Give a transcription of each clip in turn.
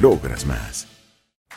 logras más.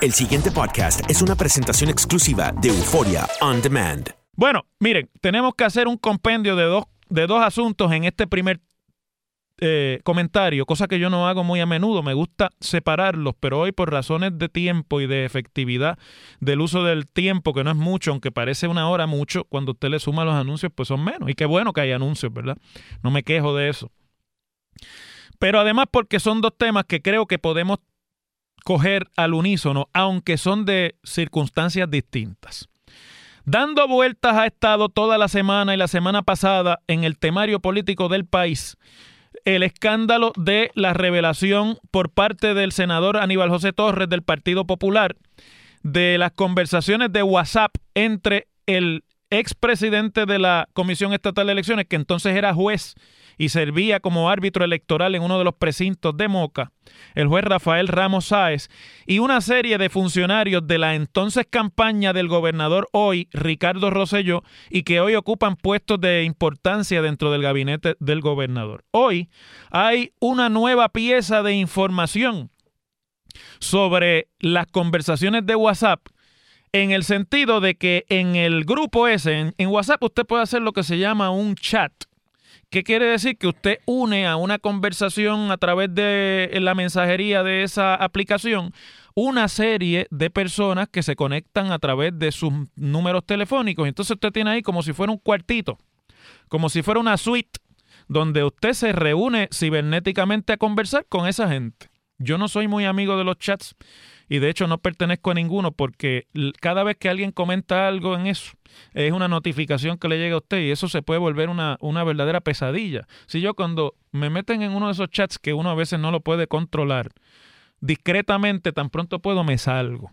El siguiente podcast es una presentación exclusiva de Euforia On Demand. Bueno, miren, tenemos que hacer un compendio de dos, de dos asuntos en este primer eh, comentario, cosa que yo no hago muy a menudo, me gusta separarlos, pero hoy por razones de tiempo y de efectividad del uso del tiempo, que no es mucho, aunque parece una hora mucho, cuando usted le suma los anuncios, pues son menos. Y qué bueno que hay anuncios, ¿verdad? No me quejo de eso. Pero además porque son dos temas que creo que podemos coger al unísono, aunque son de circunstancias distintas. Dando vueltas ha estado toda la semana y la semana pasada en el temario político del país el escándalo de la revelación por parte del senador Aníbal José Torres del Partido Popular de las conversaciones de WhatsApp entre el expresidente de la Comisión Estatal de Elecciones, que entonces era juez y servía como árbitro electoral en uno de los precintos de Moca, el juez Rafael Ramos Sáez, y una serie de funcionarios de la entonces campaña del gobernador hoy, Ricardo Rosselló, y que hoy ocupan puestos de importancia dentro del gabinete del gobernador. Hoy hay una nueva pieza de información sobre las conversaciones de WhatsApp en el sentido de que en el grupo ese, en, en, WhatsApp, usted puede hacer lo que se llama un chat. ¿Qué quiere decir? Que usted une a una conversación a través de la mensajería de esa aplicación una serie de personas que se conectan a través de sus números telefónicos. Entonces usted tiene ahí como si fuera un cuartito, como si fuera una suite, donde usted se reúne cibernéticamente a conversar con esa gente. Yo no soy muy amigo de los chats y de hecho no pertenezco a ninguno porque cada vez que alguien comenta algo en eso es una notificación que le llega a usted y eso se puede volver una, una verdadera pesadilla. Si yo cuando me meten en uno de esos chats que uno a veces no lo puede controlar, discretamente tan pronto puedo me salgo.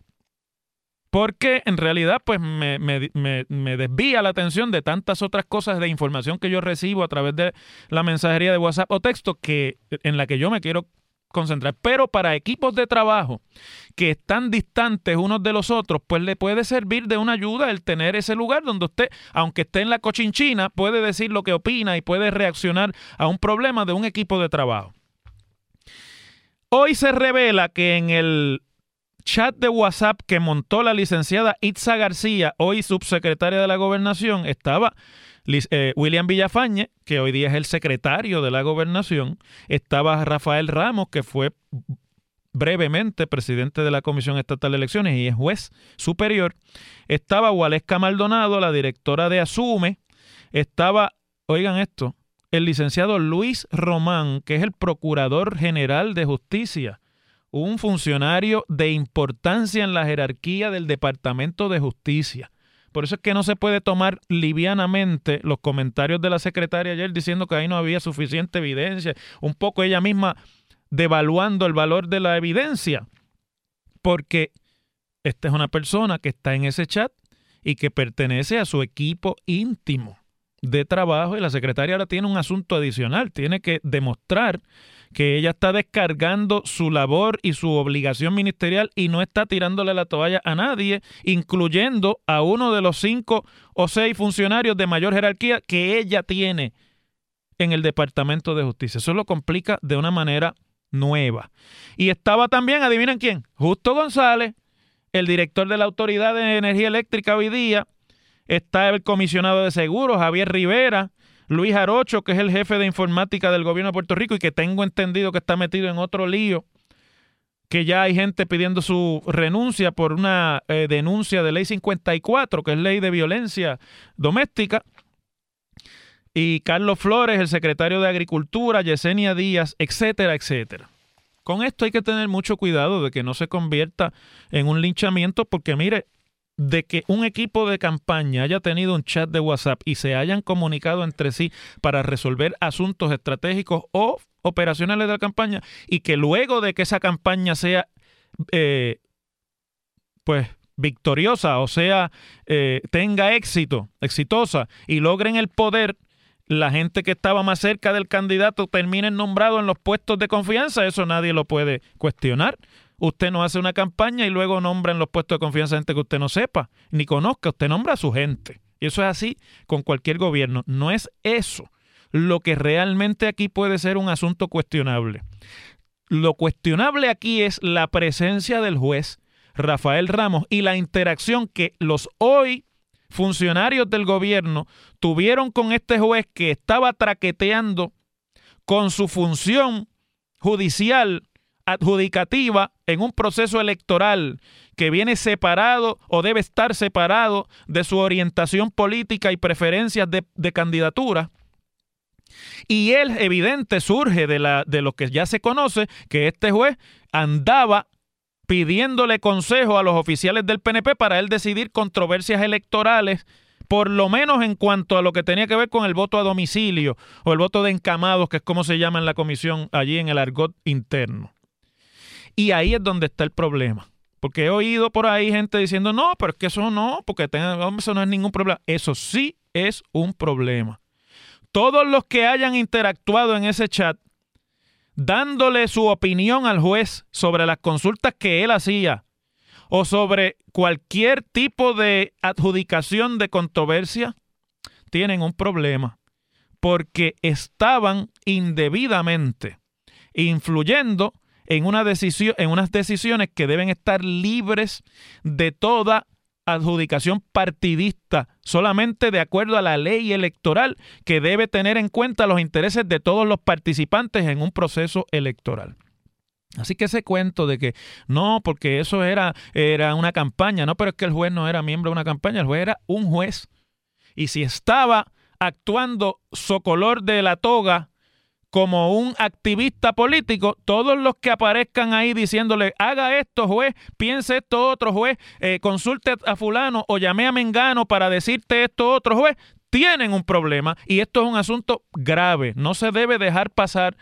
Porque en realidad pues me, me, me, me, desvía la atención de tantas otras cosas de información que yo recibo a través de la mensajería de WhatsApp o texto que en la que yo me quiero concentrar. Pero para equipos de trabajo que están distantes unos de los otros, pues le puede servir de una ayuda el tener ese lugar donde usted, aunque esté en la cochinchina, puede decir lo que opina y puede reaccionar a un problema de un equipo de trabajo. Hoy se revela que en el chat de WhatsApp que montó la licenciada Itza García, hoy subsecretaria de la gobernación, estaba eh, William Villafañe, que hoy día es el secretario de la gobernación, estaba Rafael Ramos, que fue brevemente presidente de la Comisión Estatal de Elecciones y es juez superior, estaba Waleska Maldonado, la directora de Asume, estaba, oigan esto, el licenciado Luis Román, que es el procurador general de justicia, un funcionario de importancia en la jerarquía del Departamento de Justicia. Por eso es que no se puede tomar livianamente los comentarios de la secretaria ayer diciendo que ahí no había suficiente evidencia, un poco ella misma devaluando el valor de la evidencia, porque esta es una persona que está en ese chat y que pertenece a su equipo íntimo. De trabajo y la secretaria ahora tiene un asunto adicional, tiene que demostrar que ella está descargando su labor y su obligación ministerial y no está tirándole la toalla a nadie, incluyendo a uno de los cinco o seis funcionarios de mayor jerarquía que ella tiene en el Departamento de Justicia. Eso lo complica de una manera nueva. Y estaba también, adivinen quién, Justo González, el director de la Autoridad de Energía Eléctrica hoy día, está el comisionado de seguros, Javier Rivera, Luis Arocho, que es el jefe de informática del gobierno de Puerto Rico y que tengo entendido que está metido en otro lío, que ya hay gente pidiendo su renuncia por una eh, denuncia de ley 54, que es ley de violencia doméstica. Y Carlos Flores, el secretario de Agricultura, Yesenia Díaz, etcétera, etcétera. Con esto hay que tener mucho cuidado de que no se convierta en un linchamiento, porque mire, de que un equipo de campaña haya tenido un chat de WhatsApp y se hayan comunicado entre sí para resolver asuntos estratégicos o operacionales de la campaña y que luego de que esa campaña sea eh, pues victoriosa o sea eh, tenga éxito exitosa y logren el poder la gente que estaba más cerca del candidato terminen nombrado en los puestos de confianza eso nadie lo puede cuestionar Usted no hace una campaña y luego nombra en los puestos de confianza gente que usted no sepa ni conozca. Usted nombra a su gente. Y eso es así con cualquier gobierno. No es eso lo que realmente aquí puede ser un asunto cuestionable. Lo cuestionable aquí es la presencia del juez Rafael Ramos y la interacción que los hoy funcionarios del gobierno tuvieron con este juez que estaba traqueteando con su función judicial adjudicativa en un proceso electoral que viene separado o debe estar separado de su orientación política y preferencias de, candidatura. Y él, evidente, surge de, la, de lo que ya se conoce, que este juez andaba pidiéndole consejo a los oficiales del PNP para él decidir controversias electorales, por lo menos en cuanto a lo que tenía que ver con el voto a domicilio o el voto de encamados, que es como se llama en la comisión allí en el argot interno. Y ahí es donde está el problema. Porque he oído por ahí gente diciendo, no, pero es que eso no, porque eso no es ningún problema. Eso sí es un problema. Todos los que hayan interactuado en ese chat, dándole su opinión al juez sobre las consultas que él hacía o sobre cualquier tipo de adjudicación de controversia, tienen un problema. Porque estaban indebidamente influyendo en, una decisión, en unas decisiones que deben estar libres de toda adjudicación partidista, solamente de acuerdo a la ley electoral que debe tener en cuenta los intereses de todos los participantes en un proceso electoral. Así que ese cuento de que no, porque eso era, era una campaña, no, pero es que el juez no era miembro de una campaña, el juez era un juez. Y si estaba actuando socolor de la toga como un activista político, todos los que aparezcan ahí diciéndole, haga esto, juez, piense esto, otro juez, eh, consulte a fulano o llame a Mengano para decirte esto, otro juez, tienen un problema y esto es un asunto grave. No se debe dejar pasar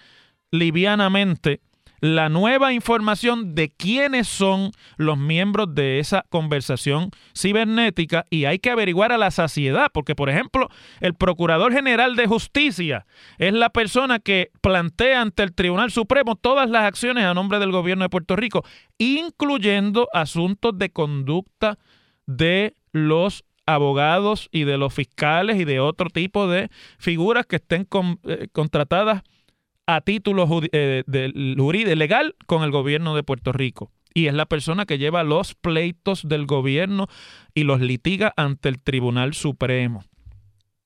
livianamente la nueva información de quiénes son los miembros de esa conversación cibernética y hay que averiguar a la saciedad, porque por ejemplo, el Procurador General de Justicia es la persona que plantea ante el Tribunal Supremo todas las acciones a nombre del gobierno de Puerto Rico, incluyendo asuntos de conducta de los abogados y de los fiscales y de otro tipo de figuras que estén eh, contratadas a título eh, jurídico legal con el gobierno de Puerto Rico. Y es la persona que lleva los pleitos del gobierno y los litiga ante el Tribunal Supremo.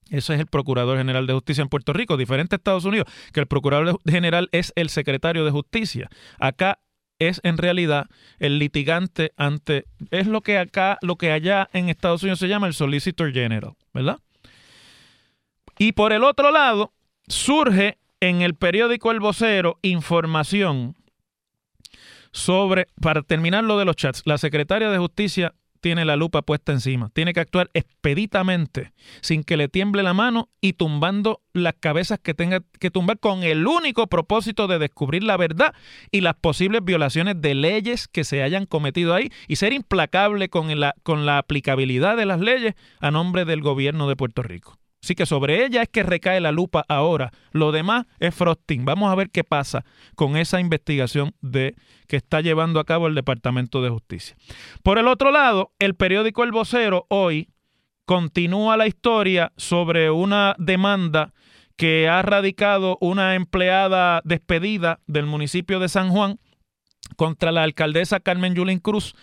Ese es el Procurador General de Justicia en Puerto Rico, diferente a Estados Unidos, que el Procurador General es el Secretario de Justicia. Acá es en realidad el litigante ante, es lo que acá, lo que allá en Estados Unidos se llama el Solicitor General, ¿verdad? Y por el otro lado, surge en el periódico El Vocero información sobre, para terminar lo de los chats, la secretaria de Justicia tiene la lupa puesta encima. Tiene que actuar expeditamente, sin que le tiemble la mano y tumbando las cabezas que tenga que tumbar con el único propósito de descubrir la verdad y las posibles violaciones de leyes que se hayan cometido ahí y ser implacable con la, con la aplicabilidad de las leyes a nombre del gobierno de Puerto Rico. Así que sobre ella es que recae la lupa ahora. Lo demás es frosting. Vamos a ver qué pasa con esa investigación de, que está llevando a cabo el Departamento de Justicia. Por el otro lado, el periódico El Vocero hoy continúa la historia sobre una demanda que ha radicado una empleada despedida del municipio de San Juan contra la alcaldesa Carmen Yulín Cruz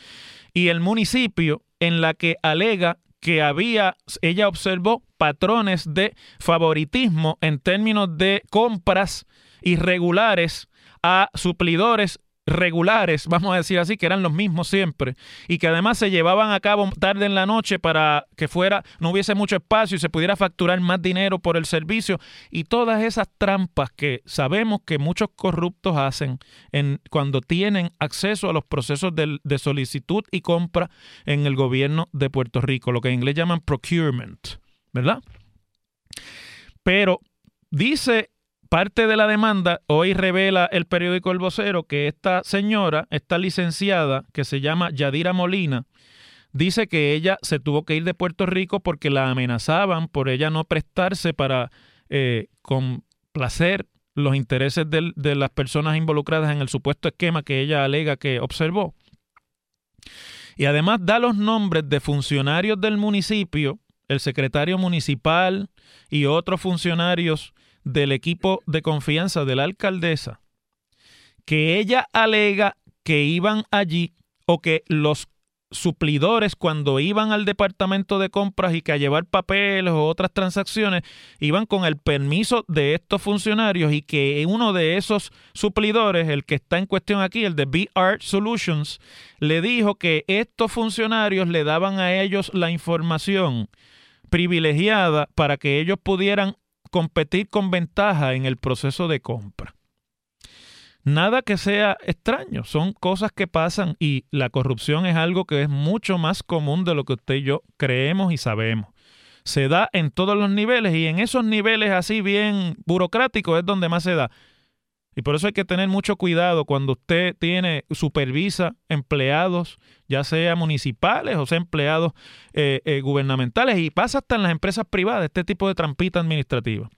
y el municipio en la que alega que había, ella observó patrones de favoritismo en términos de compras irregulares a suplidores regulares, vamos a decir así, que eran los mismos siempre, y que además se llevaban a cabo tarde en la noche para que fuera, no hubiese mucho espacio y se pudiera facturar más dinero por el servicio, y todas esas trampas que sabemos que muchos corruptos hacen en, cuando tienen acceso a los procesos de, de solicitud y compra en el gobierno de Puerto Rico, lo que en inglés llaman procurement, ¿verdad? Pero dice parte de la demanda, hoy revela el periódico El Vocero que esta señora, esta licenciada que se llama Yadira Molina, dice que ella se tuvo que ir de Puerto Rico porque la amenazaban por ella no prestarse para eh, complacer los intereses de, de las personas involucradas en el supuesto esquema que ella alega que observó. Y además da los nombres de funcionarios del municipio, el secretario municipal y otros funcionarios del equipo de confianza de la alcaldesa que ella alega que iban allí o que los suplidores cuando iban al departamento de compras y que a llevar papeles o otras transacciones iban con el permiso de estos funcionarios y que uno de esos suplidores, el que está en cuestión aquí, el de BR Solutions, le dijo que estos funcionarios le daban a ellos la información privilegiada para que ellos pudieran competir con ventaja en el proceso de compra. Nada que sea extraño, son cosas que pasan y la corrupción es algo que es mucho más común de lo que usted y yo creemos y sabemos. Se da en todos los niveles y en esos niveles así bien burocráticos es donde más se da. Y por eso hay que tener mucho cuidado cuando usted tiene, supervisa empleados, ya sea municipales o sea empleados eh, eh, gubernamentales, y pasa hasta en las empresas privadas, este tipo de trampita administrativa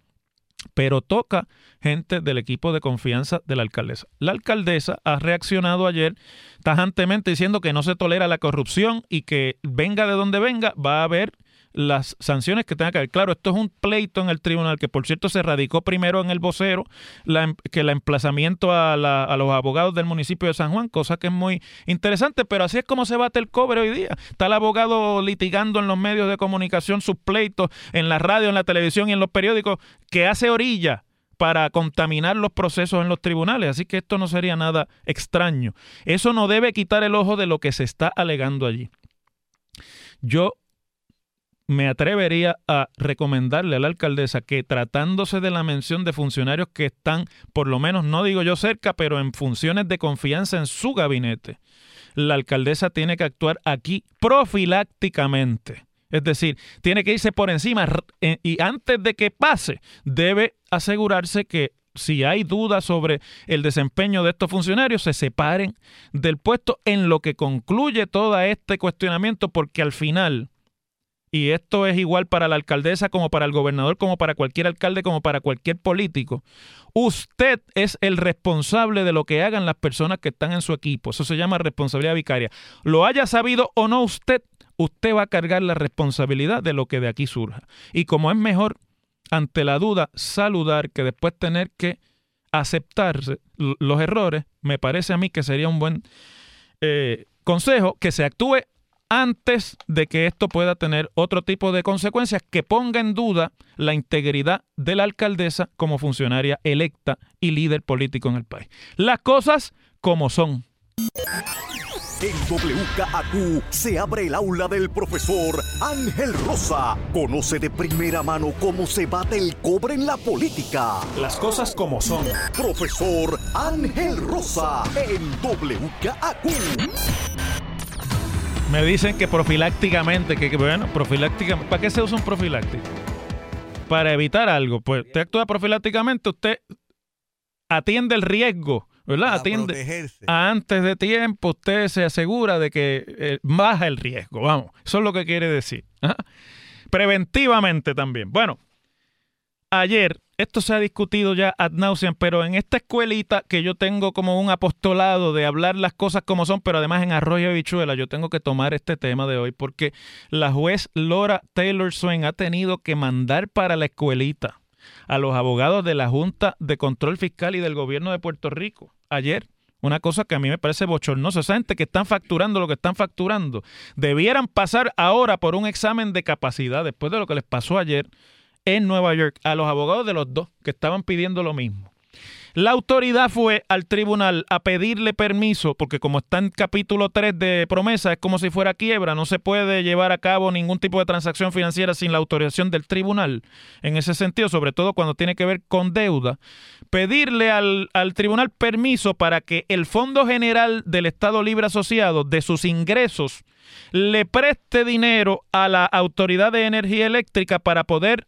pero toca gente del equipo de confianza de la alcaldesa. La alcaldesa ha reaccionado ayer tajantemente diciendo que no se tolera la corrupción y que venga de donde venga, va a haber las sanciones que tenga que haber. Claro, esto es un pleito en el tribunal que, por cierto, se radicó primero en el vocero em, que el emplazamiento a, a, los abogados del municipio de San Juan, cosa que es muy interesante, pero así es como se bate el cobre hoy día. Está el abogado litigando en los medios de comunicación sus pleitos, en la radio, en la televisión y en los periódicos, que hace orilla para contaminar los procesos en los tribunales. Así que esto no sería nada extraño. Eso no debe quitar el ojo de lo que se está alegando allí. Yo me atrevería a recomendarle a la alcaldesa que tratándose de la mención de funcionarios que están, por lo menos no digo yo cerca, pero en funciones de confianza en su gabinete, la alcaldesa tiene que actuar aquí profilácticamente. Es decir, tiene que irse por encima eh, y antes de que pase, debe asegurarse que si hay dudas sobre el desempeño de estos funcionarios, se separen del puesto en lo que concluye todo este cuestionamiento, porque al final y esto es igual para la alcaldesa como para el gobernador, como para cualquier alcalde, como para cualquier político. Usted es el responsable de lo que hagan las personas que están en su equipo. Eso se llama responsabilidad vicaria. Lo haya sabido o no usted, usted va a cargar la responsabilidad de lo que de aquí surja. Y como es mejor, ante la duda, saludar que después tener que aceptarse los errores, me parece a mí que sería un buen eh, consejo que se actúe antes de que esto pueda tener otro tipo de consecuencias que ponga en duda la integridad de la alcaldesa como funcionaria electa y líder político en el país. Las cosas como son. En WKAQ se abre el aula del profesor Ángel Rosa. Conoce de primera mano cómo se bate el cobre en la política. Las cosas como son. Profesor Ángel Rosa en WKAQ. Me dicen que profilácticamente, que bueno, profilácticamente, ¿para qué se usa un profiláctico? Para evitar algo. Pues usted actúa profilácticamente, usted atiende el riesgo, ¿verdad? atiende antes de tiempo, usted se asegura de que eh, baja el riesgo, vamos. Eso es lo que quiere decir. Preventivamente también. Bueno, ayer, esto se ha discutido ya ad nauseam, pero en esta escuelita que yo tengo como un apostolado de hablar las cosas como son, pero además en Arroyo Bichuela, yo tengo que tomar este tema de hoy porque la juez Laura Taylor Swain ha tenido que mandar para la escuelita a los abogados de la Junta de Control Fiscal y del Gobierno de Puerto Rico ayer. Una cosa que a mí me parece bochornosa. Esa gente que están facturando lo que están facturando, debieran pasar ahora por un examen de capacidad después de lo que les pasó ayer en Nueva York a los abogados de los dos que estaban pidiendo lo mismo. La autoridad fue al tribunal a pedirle permiso, porque como está en capítulo 3 de promesa, es como si fuera quiebra, no se puede llevar a cabo ningún tipo de transacción financiera sin la autorización del tribunal. En ese sentido, sobre todo cuando tiene que ver con deuda, pedirle al, al tribunal permiso para que el Fondo General del Estado Libre Asociado de sus ingresos le preste dinero a la Autoridad de Energía Eléctrica para poder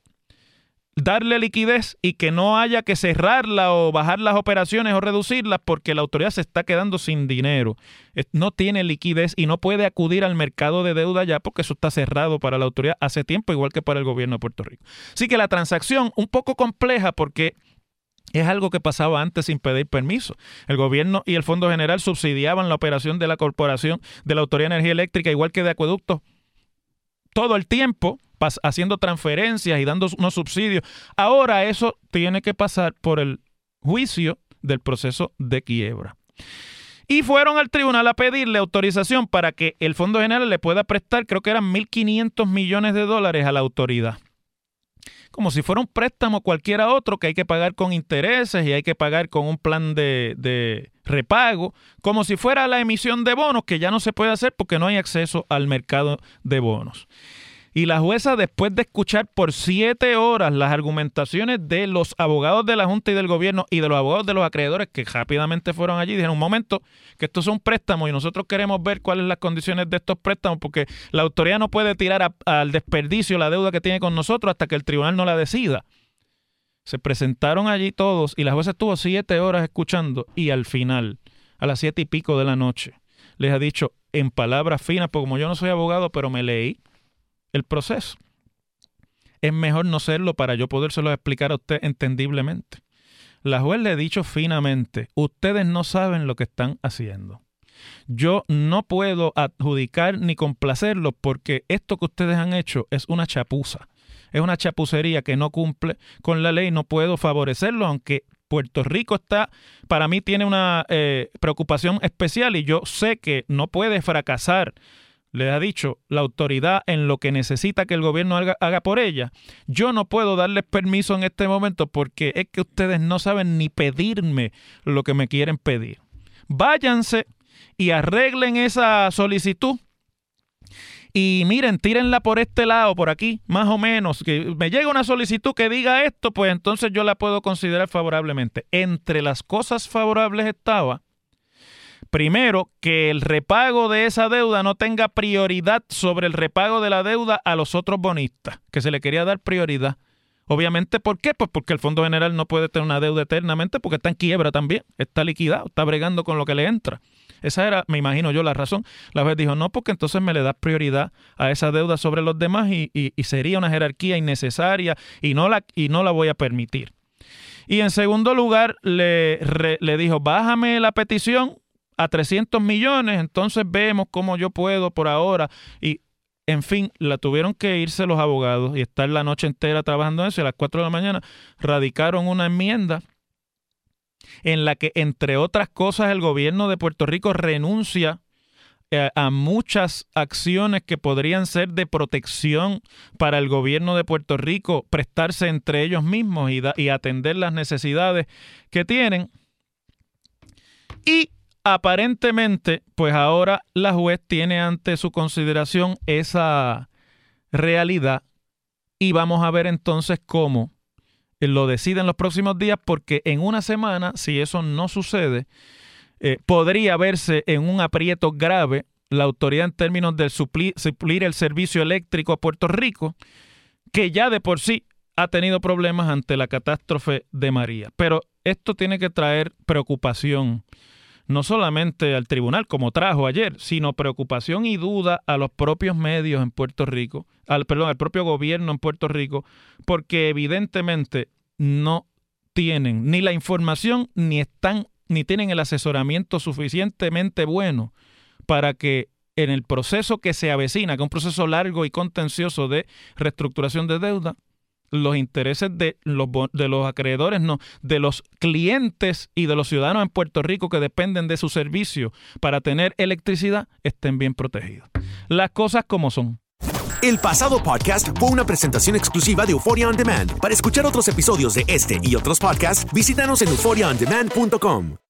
darle liquidez y que no haya que cerrarla o bajar las operaciones o reducirlas porque la autoridad se está quedando sin dinero. No tiene liquidez y no puede acudir al mercado de deuda ya porque eso está cerrado para la autoridad hace tiempo, igual que para el gobierno de Puerto Rico. Así que la transacción un poco compleja porque es algo que pasaba antes sin pedir permiso. El gobierno y el Fondo General subsidiaban la operación de la corporación de la Autoridad de Energía Eléctrica, igual que de acueductos, todo el tiempo haciendo transferencias y dando unos subsidios. Ahora eso tiene que pasar por el juicio del proceso de quiebra. Y fueron al tribunal a pedirle autorización para que el Fondo General le pueda prestar, creo que eran 1.500 millones de dólares a la autoridad. Como si fuera un préstamo cualquiera otro que hay que pagar con intereses y hay que pagar con un plan de, de repago, como si fuera la emisión de bonos que ya no se puede hacer porque no hay acceso al mercado de bonos. Y la jueza, después de escuchar por siete horas las argumentaciones de los abogados de la Junta y del gobierno y de los abogados de los acreedores que rápidamente fueron allí, dijeron un momento que esto es un préstamo y nosotros queremos ver cuáles son las condiciones de estos préstamos porque la autoridad no puede tirar al desperdicio la deuda que tiene con nosotros hasta que el tribunal no la decida. Se presentaron allí todos y la jueza estuvo siete horas escuchando y al final, a las siete y pico de la noche, les ha dicho en palabras finas, porque como yo no soy abogado, pero me leí el proceso. Es mejor no serlo para yo podérselo explicar a usted entendiblemente. La juez le ha dicho finamente, ustedes no saben lo que están haciendo. Yo no puedo adjudicar ni complacerlo porque esto que ustedes han hecho es una chapuza. Es una chapucería que no cumple con la ley. No puedo favorecerlo, aunque Puerto Rico está, para mí tiene una eh, preocupación especial y yo sé que no puede fracasar le ha dicho la autoridad en lo que necesita que el gobierno haga, por ella, yo no puedo darles permiso en este momento porque es que ustedes no saben ni pedirme lo que me quieren pedir. Váyanse y arreglen esa solicitud. Y miren, tírenla por este lado, por aquí, más o menos. Que me llega una solicitud que diga esto, pues entonces yo la puedo considerar favorablemente. Entre las cosas favorables estaba Primero, que el repago de esa deuda no tenga prioridad sobre el repago de la deuda a los otros bonistas, que se le quería dar prioridad. Obviamente, ¿por qué? Pues porque el Fondo General no puede tener una deuda eternamente porque está en quiebra también, está liquidado, está bregando con lo que le entra. Esa era, me imagino yo, la razón. La vez dijo, no, porque entonces me le da prioridad a esa deuda sobre los demás y, sería una jerarquía innecesaria y no, la, y no la voy a permitir. Y en segundo lugar, le, le dijo, bájame la petición a 300 millones, entonces vemos cómo yo puedo por ahora. Y, en fin, la tuvieron que irse los abogados y estar la noche entera trabajando en eso. A las 4 de la mañana radicaron una enmienda en la que, entre otras cosas, el gobierno de Puerto Rico renuncia eh, a muchas acciones que podrían ser de protección para el gobierno de Puerto Rico, prestarse entre ellos mismos y, y atender las necesidades que tienen. Y aparentemente, pues ahora la juez tiene ante su consideración esa realidad y vamos a ver entonces cómo lo decide en los próximos días porque en una semana, si eso no sucede, eh, podría verse en un aprieto grave la autoridad en términos de suplir el servicio eléctrico a Puerto Rico, que ya de por sí ha tenido problemas ante la catástrofe de María. Pero esto tiene que traer preocupación no solamente al tribunal como trajo ayer, sino preocupación y duda a los propios medios en Puerto Rico, al perdón, al propio gobierno en Puerto Rico, porque evidentemente no tienen ni la información ni están ni tienen el asesoramiento suficientemente bueno para que en el proceso que se avecina, que es un proceso largo y contencioso de reestructuración de deuda, los intereses de los, de los acreedores, no, de los clientes y de los ciudadanos en Puerto Rico que dependen de su servicio para tener electricidad estén bien protegidos. Las cosas como son. El pasado podcast fue una presentación exclusiva de Euphoria On Demand. Para escuchar otros episodios de este y otros podcasts, visítanos en euphoriaondemand.com.